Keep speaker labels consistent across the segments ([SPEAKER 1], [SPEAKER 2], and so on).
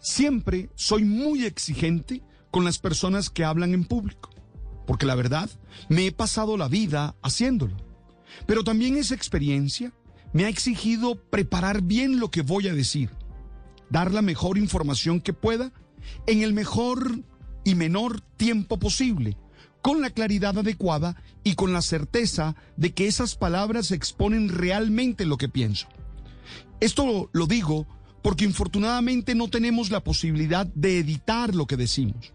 [SPEAKER 1] Siempre soy muy exigente con las personas que hablan en público. Porque la verdad, me he pasado la vida haciéndolo. Pero también esa experiencia me ha exigido preparar bien lo que voy a decir dar la mejor información que pueda en el mejor y menor tiempo posible, con la claridad adecuada y con la certeza de que esas palabras exponen realmente lo que pienso. Esto lo digo porque infortunadamente no tenemos la posibilidad de editar lo que decimos.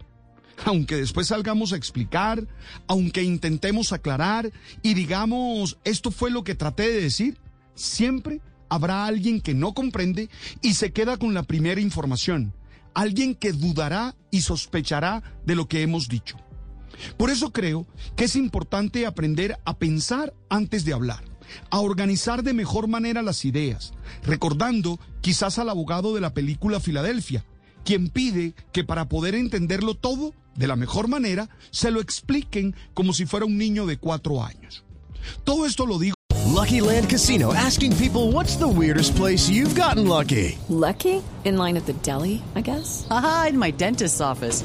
[SPEAKER 1] Aunque después salgamos a explicar, aunque intentemos aclarar y digamos, esto fue lo que traté de decir, siempre habrá alguien que no comprende y se queda con la primera información, alguien que dudará y sospechará de lo que hemos dicho. Por eso creo que es importante aprender a pensar antes de hablar, a organizar de mejor manera las ideas, recordando quizás al abogado de la película Filadelfia, quien pide que para poder entenderlo todo de la mejor manera, se lo expliquen como si fuera un niño de cuatro años. Todo esto lo digo
[SPEAKER 2] Lucky Land Casino asking people what's the weirdest place you've gotten lucky?
[SPEAKER 3] Lucky? In line at the deli, I guess?
[SPEAKER 4] Aha, in my dentist's office.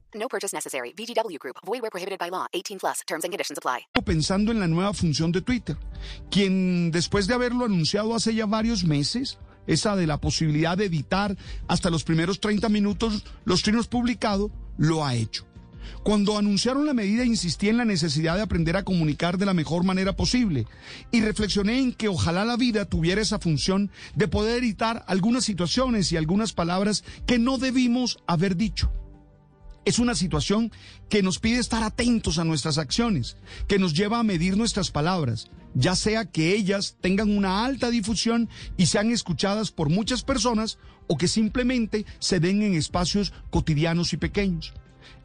[SPEAKER 5] No purchase necessary. VGW Group. Void where prohibited by law. 18 plus. Terms and conditions apply.
[SPEAKER 1] Pensando en la nueva función de Twitter, quien después de haberlo anunciado hace ya varios meses, esa de la posibilidad de editar hasta los primeros 30 minutos los trinos publicados, lo ha hecho. Cuando anunciaron la medida insistí en la necesidad de aprender a comunicar de la mejor manera posible y reflexioné en que ojalá la vida tuviera esa función de poder editar algunas situaciones y algunas palabras que no debimos haber dicho. Es una situación que nos pide estar atentos a nuestras acciones, que nos lleva a medir nuestras palabras, ya sea que ellas tengan una alta difusión y sean escuchadas por muchas personas o que simplemente se den en espacios cotidianos y pequeños.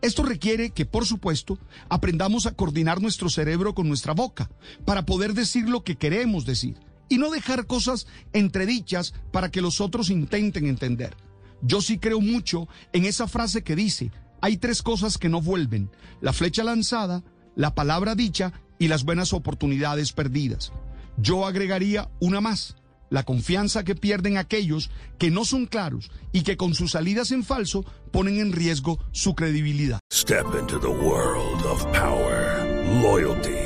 [SPEAKER 1] Esto requiere que, por supuesto, aprendamos a coordinar nuestro cerebro con nuestra boca para poder decir lo que queremos decir y no dejar cosas entredichas para que los otros intenten entender. Yo sí creo mucho en esa frase que dice, hay tres cosas que no vuelven, la flecha lanzada, la palabra dicha y las buenas oportunidades perdidas. Yo agregaría una más, la confianza que pierden aquellos que no son claros y que con sus salidas en falso ponen en riesgo su credibilidad.
[SPEAKER 6] Step into the world of power, loyalty